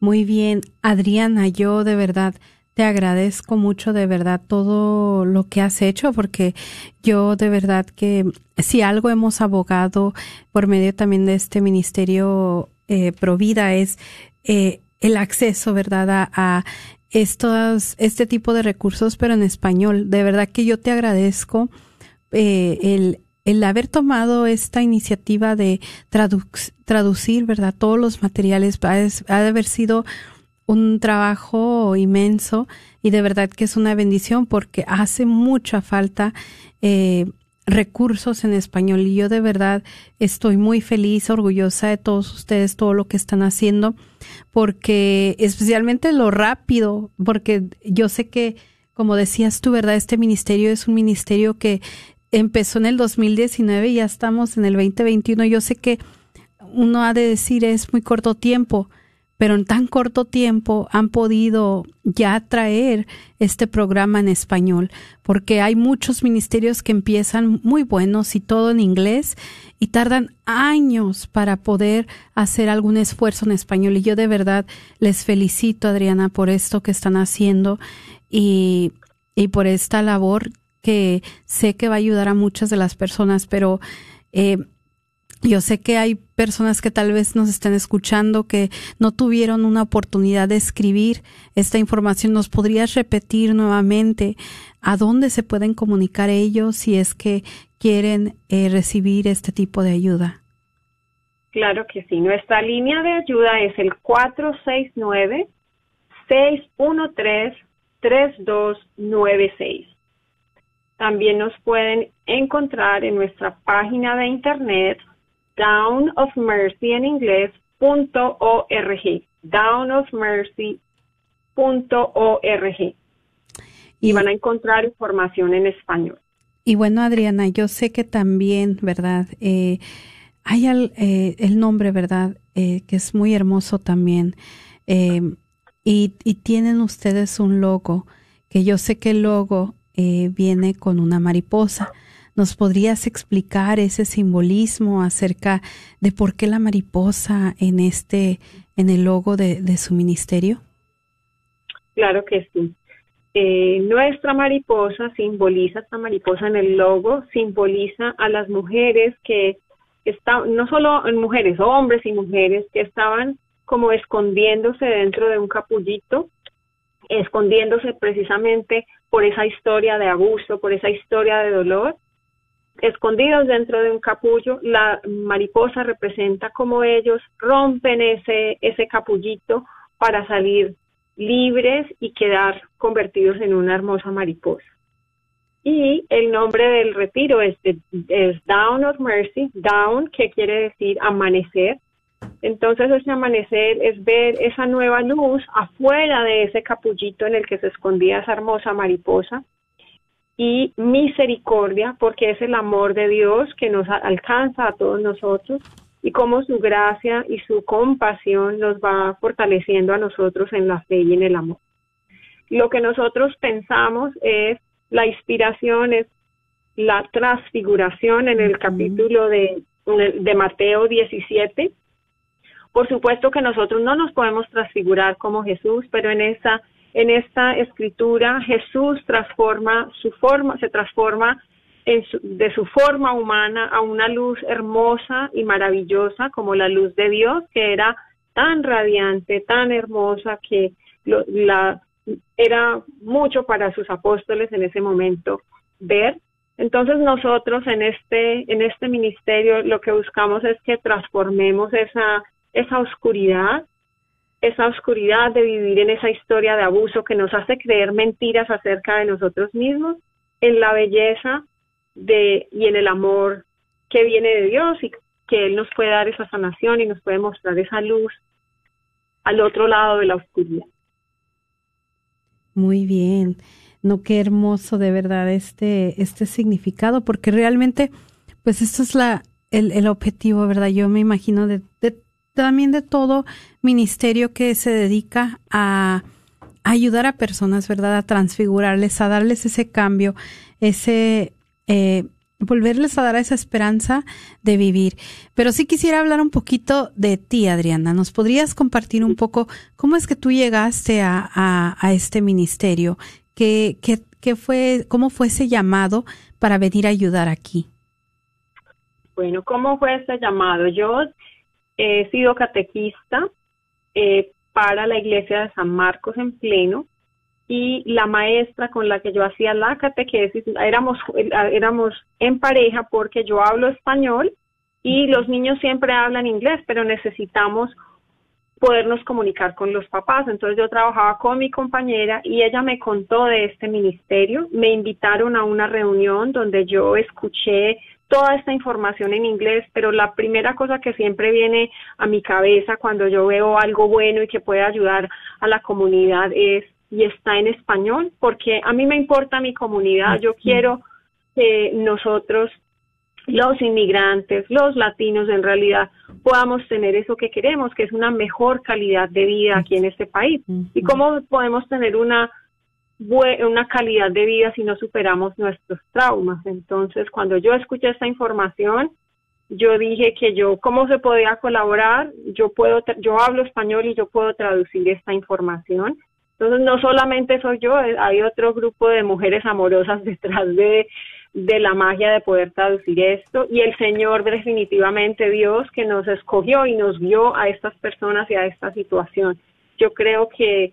Muy bien, Adriana, yo de verdad te agradezco mucho de verdad todo lo que has hecho porque yo de verdad que si algo hemos abogado por medio también de este ministerio eh, Provida es eh, el acceso, ¿verdad?, a, estos, este tipo de recursos, pero en español. De verdad que yo te agradezco eh, el, el haber tomado esta iniciativa de traducir, ¿verdad?, todos los materiales. Ha de haber sido un trabajo inmenso y de verdad que es una bendición porque hace mucha falta eh, recursos en español y yo de verdad estoy muy feliz, orgullosa de todos ustedes, todo lo que están haciendo, porque especialmente lo rápido, porque yo sé que, como decías tú, ¿verdad? Este ministerio es un ministerio que empezó en el 2019 y ya estamos en el 2021. Yo sé que uno ha de decir es muy corto tiempo, pero en tan corto tiempo han podido ya traer este programa en español, porque hay muchos ministerios que empiezan muy buenos y todo en inglés y tardan años para poder hacer algún esfuerzo en español. Y yo de verdad les felicito, Adriana, por esto que están haciendo y, por esta labor que sé que va a ayudar a muchas de las personas, pero eh, yo sé que hay personas que tal vez nos estén escuchando que no tuvieron una oportunidad de escribir esta información. ¿Nos podrías repetir nuevamente a dónde se pueden comunicar ellos si es que quieren eh, recibir este tipo de ayuda? Claro que sí. Nuestra línea de ayuda es el 469-613-3296. También nos pueden encontrar en nuestra página de internet Down of Mercy en inglés punto org, downofmercy.org y van a encontrar información en español. Y bueno, Adriana, yo sé que también, ¿verdad? Eh, hay eh, el nombre, ¿verdad? Eh, que es muy hermoso también. y, y, tienen ustedes un logo, que yo sé que el logo viene con una mariposa. ¿Nos podrías explicar ese simbolismo acerca de por qué la mariposa en este, en el logo de, su ministerio? Claro que sí. Eh, nuestra mariposa simboliza, esta mariposa en el logo, simboliza a las mujeres que están, no solo mujeres, hombres y mujeres que estaban como escondiéndose dentro de un capullito, escondiéndose precisamente por esa historia de abuso, por esa historia de dolor, escondidos dentro de un capullo, la mariposa representa como ellos rompen ese, ese capullito para salir libres y quedar convertidos en una hermosa mariposa. Y el nombre del retiro es, es Down of Mercy, Down, que quiere decir amanecer. Entonces ese amanecer es ver esa nueva luz afuera de ese capullito en el que se escondía esa hermosa mariposa y misericordia, porque es el amor de Dios que nos alcanza a todos nosotros y cómo su gracia y su compasión nos va fortaleciendo a nosotros en la fe y en el amor. Lo que nosotros pensamos es la inspiración, es la transfiguración en el capítulo de, de Mateo 17. Por supuesto que nosotros no nos podemos transfigurar como Jesús, pero en esa en esta escritura Jesús transforma su forma, se transforma de su forma humana a una luz hermosa y maravillosa como la luz de Dios, que era tan radiante, tan hermosa, que la, era mucho para sus apóstoles en ese momento ver. Entonces nosotros en este, en este ministerio lo que buscamos es que transformemos esa, esa oscuridad, esa oscuridad de vivir en esa historia de abuso que nos hace creer mentiras acerca de nosotros mismos, en la belleza de, y en el amor que viene de Dios y que Él nos puede dar esa sanación y nos puede mostrar esa luz al otro lado de la oscuridad. Muy bien. No, qué hermoso de verdad este, este significado, porque realmente, pues esto es la, el, el objetivo, ¿verdad? Yo me imagino de, también de todo ministerio que se dedica a, ayudar a personas, ¿verdad? A transfigurarles, a darles ese cambio, ese, eh, volverles a dar esa esperanza de vivir. Pero sí quisiera hablar un poquito de ti, Adriana. ¿Nos podrías compartir un poco cómo es que tú llegaste a, este ministerio? ¿Qué, qué, fue, cómo fue ese llamado para venir a ayudar aquí? Bueno, ¿cómo fue ese llamado? Yo he sido catequista eh, para la iglesia de San Marcos en pleno y la maestra con la que yo hacía la catequesis, éramos, éramos en pareja porque yo hablo español y los niños siempre hablan inglés, pero necesitamos podernos comunicar con los papás. Entonces yo trabajaba con mi compañera y ella me contó de este ministerio. Me invitaron a una reunión donde yo escuché toda esta información en inglés, pero la primera cosa que siempre viene a mi cabeza cuando yo veo algo bueno y que puede ayudar a la comunidad es y está en español, porque a mí me importa mi comunidad, yo quiero que nosotros los inmigrantes, los latinos en realidad podamos tener eso que queremos, que es una mejor calidad de vida aquí en este país. ¿Y cómo podemos tener una, una calidad de vida si no superamos nuestros traumas? Entonces, cuando yo escuché esta información, yo dije que yo, ¿cómo se podía colaborar? Yo puedo, yo hablo español y yo puedo traducir esta información. Entonces, no solamente soy yo, hay otro grupo de mujeres amorosas detrás de, de la magia de poder traducir esto y el Señor definitivamente Dios que nos escogió y nos vio a estas personas y a esta situación. Yo creo que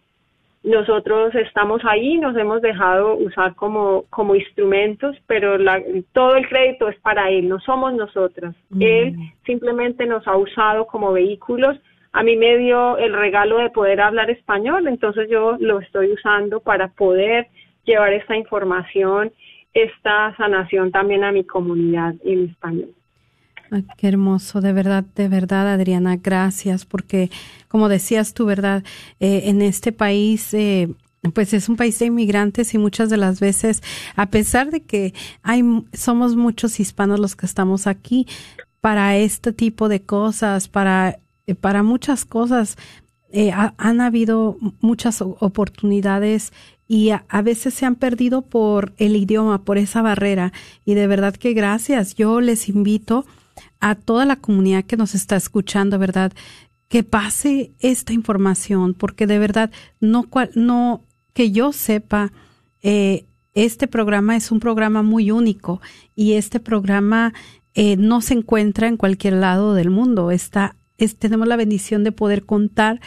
nosotros estamos ahí, nos hemos dejado usar como, como instrumentos, pero la, todo el crédito es para Él, no somos nosotras. Mm. Él simplemente nos ha usado como vehículos. A mí me dio el regalo de poder hablar español, entonces yo lo estoy usando para poder llevar esta información esta sanación también a mi comunidad en español. Qué hermoso, de verdad, de verdad, Adriana, gracias, porque como decías tú, verdad, eh, en este país, eh, pues es un país de inmigrantes y muchas de las veces, a pesar de que hay, somos muchos hispanos los que estamos aquí, para este tipo de cosas, para, eh, para muchas cosas, han habido muchas oportunidades y a, veces se han perdido por el idioma, por esa barrera. Y de verdad que gracias. Yo les invito a toda la comunidad que nos está escuchando, ¿verdad? Que pase esta información, porque de verdad, no, no que yo sepa, eh, este programa es un programa muy único y este programa eh, no se encuentra en cualquier lado del mundo. Está, es, tenemos la bendición de poder contar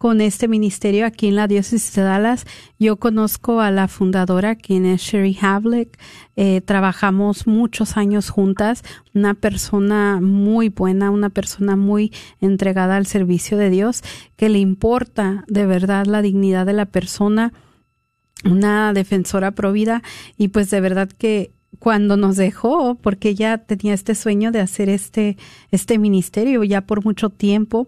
con este ministerio aquí en la diócesis de Dallas. Yo conozco a la fundadora, quien es Sherry Havlick. Eh, trabajamos muchos años juntas. Una persona muy buena, una persona muy entregada al servicio de Dios, que le importa de verdad la dignidad de la persona. Una defensora provida y pues de verdad que cuando nos dejó, porque ella tenía este sueño de hacer este, este ministerio ya por mucho tiempo,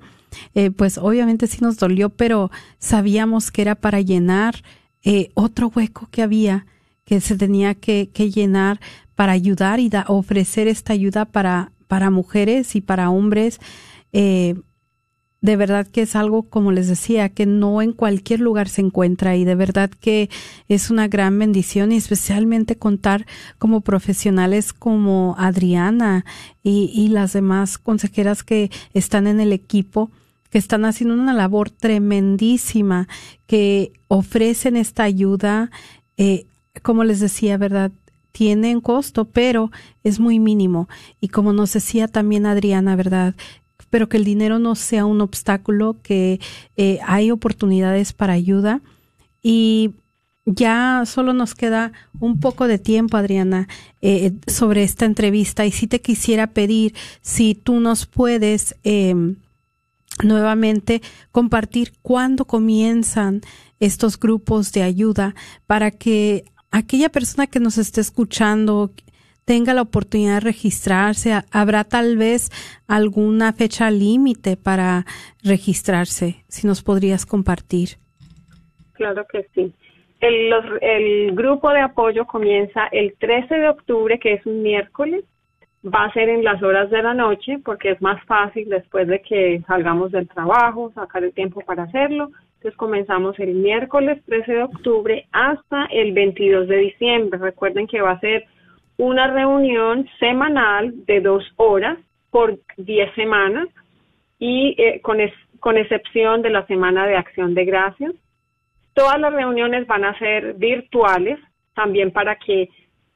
eh, pues obviamente sí nos dolió, pero sabíamos que era para llenar eh, otro hueco que había, que se tenía que, llenar para ayudar y ofrecer esta ayuda para, para mujeres y para hombres. Eh, de verdad que es algo, como les decía, que no en cualquier lugar se encuentra y de verdad que es una gran bendición y especialmente contar como profesionales como Adriana y las demás consejeras que están en el equipo que están haciendo una labor tremendísima, que ofrecen esta ayuda, eh, como les decía, ¿verdad? Tienen costo, pero es muy mínimo. Y como nos decía también Adriana, ¿verdad? Pero que el dinero no sea un obstáculo, que eh, hay oportunidades para ayuda. Y ya solo nos queda un poco de tiempo, Adriana, eh, sobre esta entrevista y si te quisiera pedir si tú nos puedes em, nuevamente compartir cuándo comienzan estos grupos de ayuda para que aquella persona que nos esté escuchando tenga la oportunidad de registrarse. Habrá tal vez alguna fecha límite para registrarse, si nos podrías compartir. Claro que sí. El, el grupo de apoyo comienza el 13 de octubre, que es un miércoles. Va a ser en las horas de la noche porque es más fácil después de que salgamos del trabajo, sacar el tiempo para hacerlo. Entonces comenzamos el miércoles 13 de octubre hasta el 22 de diciembre. Recuerden que va a ser una reunión semanal de dos horas por diez semanas y eh, con, con excepción de la semana de acción de gracias. Todas las reuniones van a ser virtuales también para que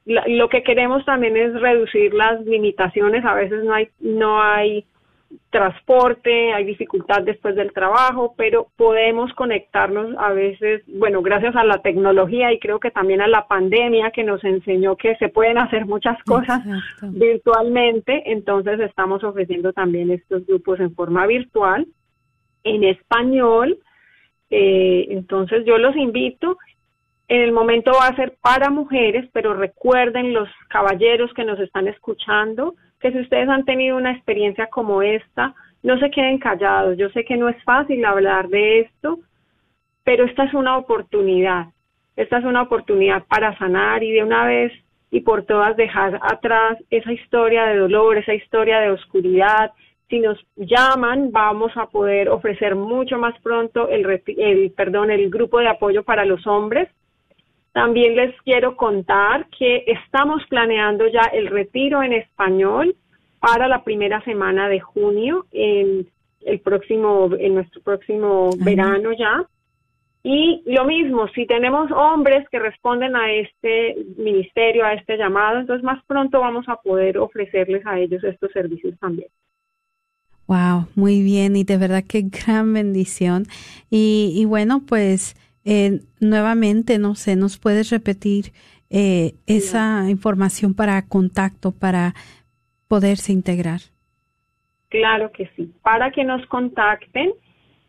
lo que queremos también es reducir las limitaciones. A veces no hay no hay transporte, hay dificultad después del trabajo, pero podemos conectarnos a veces, bueno, gracias a la tecnología y creo que también a la pandemia que nos enseñó que se pueden hacer muchas cosas virtualmente, entonces estamos ofreciendo también estos grupos en forma virtual, en español, eh, entonces yo los invito en el momento va a ser para mujeres, pero recuerden los caballeros que nos están escuchando, que si ustedes han tenido una experiencia como esta, no se queden callados. Yo sé que no es fácil hablar de esto, pero esta es una oportunidad. Esta es una oportunidad para sanar y de una vez y por todas dejar atrás esa historia de dolor, esa historia de oscuridad. Si nos llaman, vamos a poder ofrecer mucho más pronto el, el perdón, el grupo de apoyo para los hombres también les quiero contar que estamos planeando ya el retiro en español para la primera semana de junio en el próximo en nuestro próximo verano ya. Y lo mismo, si tenemos hombres que responden a este ministerio, a este llamado, entonces más pronto vamos a poder ofrecerles a ellos estos servicios también. Wow, muy bien y de verdad qué gran bendición. Y, y bueno, pues eh, nuevamente, no sé, ¿nos puedes repetir eh, esa información para contacto, para poderse integrar? Claro que sí. Para que nos contacten,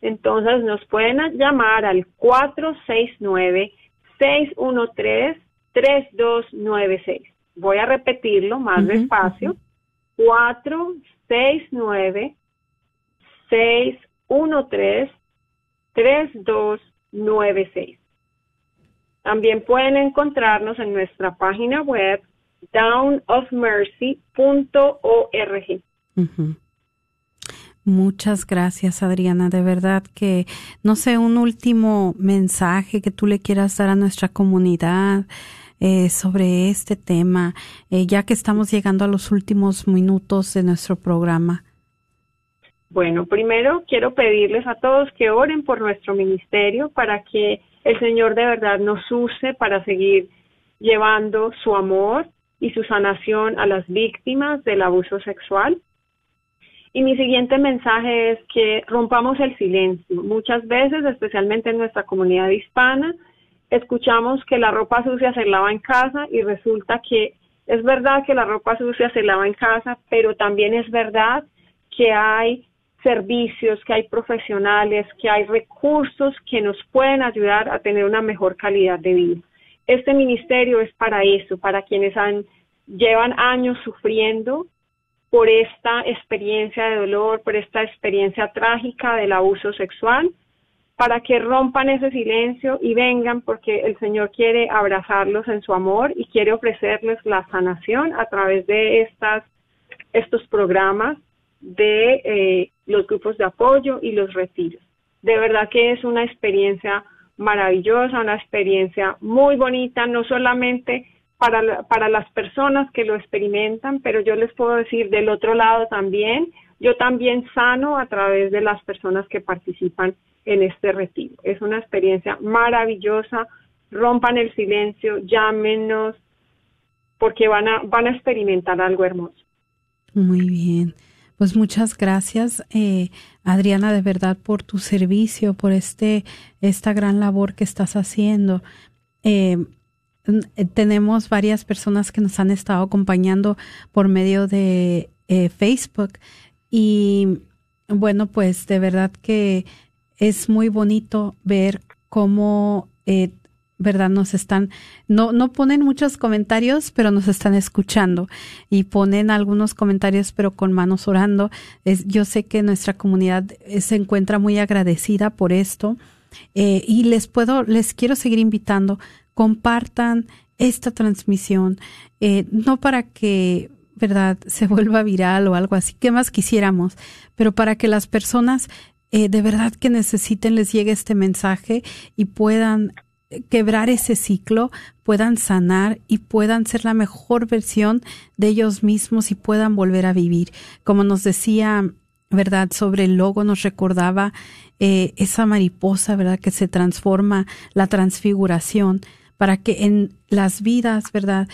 entonces nos pueden llamar al 469-613-3296. Voy a repetirlo más despacio. 469-613-3296. 96. También pueden encontrarnos en nuestra página web downofmercy.org. Muchas gracias, Adriana. De verdad que, no sé, un último mensaje que tú le quieras dar a nuestra comunidad eh, sobre este tema, eh, ya que estamos llegando a los últimos minutos de nuestro programa. Bueno, primero quiero pedirles a todos que oren por nuestro ministerio para que el Señor de verdad nos use para seguir llevando su amor y su sanación a las víctimas del abuso sexual. Y mi siguiente mensaje es que rompamos el silencio. Muchas veces, especialmente en nuestra comunidad hispana, escuchamos que la ropa sucia se lava en casa y resulta que es verdad que la ropa sucia se lava en casa, pero también es verdad que hay servicios, que hay profesionales, que hay recursos que nos pueden ayudar a tener una mejor calidad de vida. Este ministerio es para eso, para quienes han, llevan años sufriendo por esta experiencia de dolor, por esta experiencia trágica del abuso sexual, para que rompan ese silencio y vengan porque el Señor quiere abrazarlos en su amor y quiere ofrecerles la sanación a través de estas, estos programas de eh, los grupos de apoyo y los retiros. De verdad que es una experiencia maravillosa, una experiencia muy bonita, no solamente para, para las personas que lo experimentan, pero yo les puedo decir del otro lado también, yo también sano a través de las personas que participan en este retiro. Es una experiencia maravillosa, rompan el silencio, llámenos, porque van a, van a experimentar algo hermoso. Muy bien. Pues muchas gracias, eh, Adriana, de verdad por tu servicio, por este esta gran labor que estás haciendo. eh, tenemos varias personas que nos han estado acompañando por medio de eh, Facebook y bueno, pues de verdad que es muy bonito ver cómo, eh, ¿verdad? Nos están, no, no ponen muchos comentarios, pero nos están escuchando y ponen algunos comentarios, pero con manos orando. Es, yo sé que nuestra comunidad se encuentra muy agradecida por esto eh, y les puedo, les quiero seguir invitando, compartan esta transmisión, eh, no para que ¿verdad? Se vuelva viral o algo así. ¿Qué más quisiéramos? Pero para que las personas eh, de verdad que necesiten les llegue este mensaje y puedan quebrar ese ciclo, puedan sanar y puedan ser la mejor versión de ellos mismos y puedan volver a vivir. Como nos decía, ¿verdad? Sobre el logo nos recordaba eh, esa mariposa, ¿verdad? Que se transforma, la transfiguración, para que en las vidas, ¿verdad?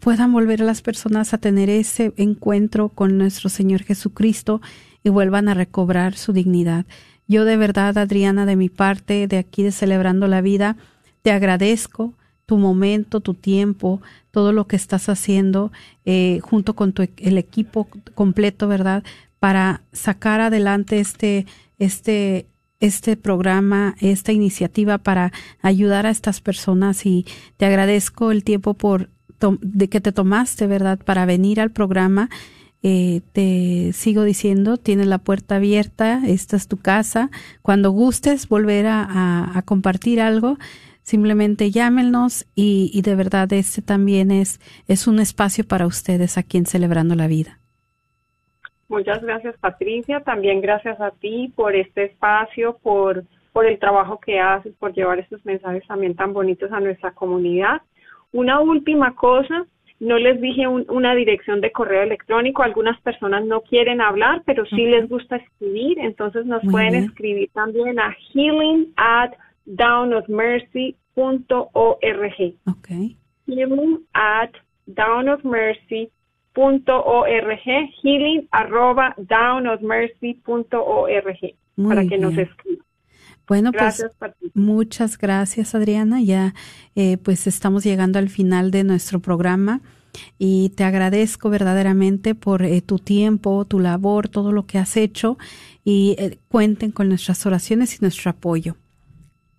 puedan volver a las personas a tener ese encuentro con nuestro Señor Jesucristo y vuelvan a recobrar su dignidad. Yo de verdad, Adriana, de mi parte, de aquí de Celebrando la Vida, te agradezco tu momento, tu tiempo, todo lo que estás haciendo eh, junto con tu, el equipo completo, ¿verdad? Para sacar adelante este, este, este programa, esta iniciativa para ayudar a estas personas y te agradezco el tiempo por de que te tomaste, ¿verdad?, para venir al programa. Eh, te sigo diciendo, tienes la puerta abierta, esta es tu casa. Cuando gustes volver a, compartir algo, simplemente llámenos y, y, de verdad este también es, es un espacio para ustedes aquí en Celebrando la Vida. Muchas gracias Patricia, también gracias a ti por este espacio, por, por el trabajo que haces, por llevar estos mensajes también tan bonitos a nuestra comunidad. Una última cosa, no les dije una dirección de correo electrónico. Algunas personas no quieren hablar, pero sí les gusta escribir. Entonces nos pueden escribir también a healing at downofmercy.org. Okay. Healing at downofmercy.org. Healing arroba downofmercy.org. Para que nos escriban. Bueno, pues muchas gracias Adriana. Ya eh, pues estamos llegando al final de nuestro programa y te agradezco verdaderamente por eh, tu tiempo, tu labor, todo lo que has hecho y eh, cuenten con nuestras oraciones y nuestro apoyo.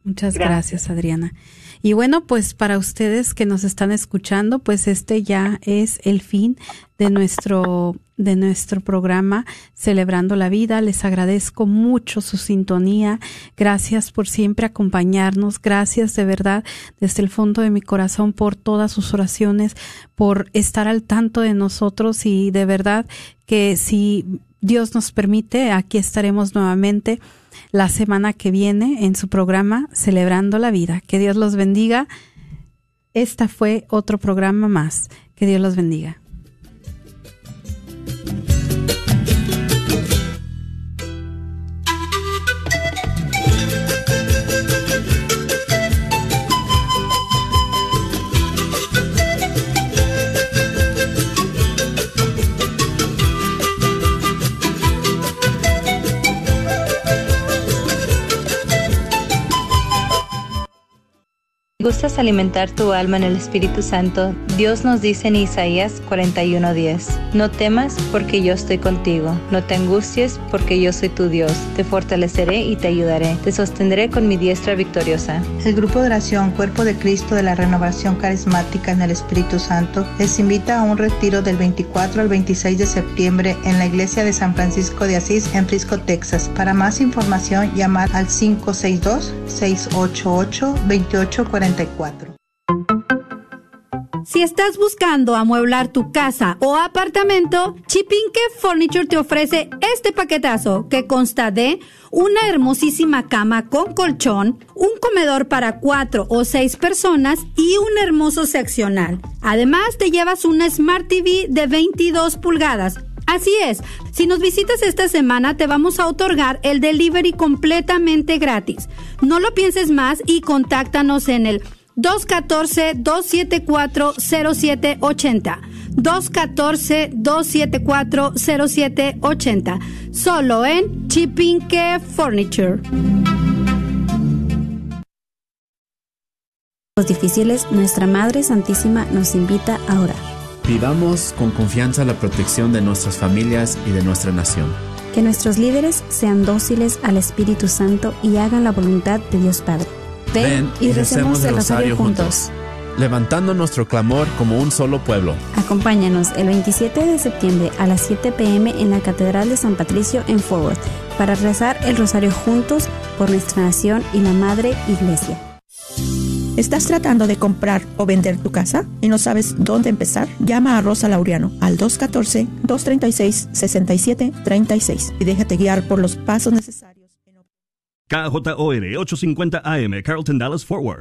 Muchas gracias Adriana. Y bueno, pues para ustedes que nos están escuchando, pues este ya es el fin de nuestro de nuestro programa Celebrando la Vida. Les agradezco mucho su sintonía. Gracias por siempre acompañarnos. Gracias de verdad desde el fondo de mi corazón por todas sus oraciones, por estar al tanto de nosotros y de verdad que si Dios nos permite, aquí estaremos nuevamente la semana que viene en su programa Celebrando la Vida. Que Dios los bendiga. Esta fue otro programa más. Que Dios los bendiga. ¿Gustas alimentar tu alma en el Espíritu Santo? Dios nos dice en Isaías 41:10, No temas porque yo estoy contigo, no te angusties porque yo soy tu Dios, te fortaleceré y te ayudaré, te sostendré con mi diestra victoriosa. El grupo de oración Cuerpo de Cristo de la Renovación Carismática en el Espíritu Santo les invita a un retiro del 24 al 26 de septiembre en la iglesia de San Francisco de Asís en Frisco, Texas. Para más información, llamar al 562 688 2840 si estás buscando amueblar tu casa o apartamento, Chipinque Furniture te ofrece este paquetazo que consta de una hermosísima cama con colchón, un comedor para cuatro o seis personas y un hermoso seccional. Además, te llevas una Smart TV de 22 pulgadas Así es, si nos visitas esta semana te vamos a otorgar el delivery completamente gratis. No lo pienses más y contáctanos en el 214-274-0780. 214-274-0780. Solo en Chipinque Furniture. difíciles, nuestra Madre Santísima nos invita a orar. Vivamos con confianza la protección de nuestras familias y de nuestra nación. Que nuestros líderes sean dóciles al Espíritu Santo y hagan la voluntad de Dios Padre. Ven, y, recemos el rosario juntos. Levantando nuestro clamor como un solo pueblo. Acompáñanos el 27 de septiembre a las 7 pm en la Catedral de San Patricio en Forward para rezar el rosario juntos por nuestra nación y la Madre Iglesia. ¿Estás tratando de comprar o vender tu casa y no sabes dónde empezar? Llama a Rosa Laureano al 214-236-6736 y déjate guiar por los pasos necesarios. KJOR 850 AM, Carlton Dallas Forward.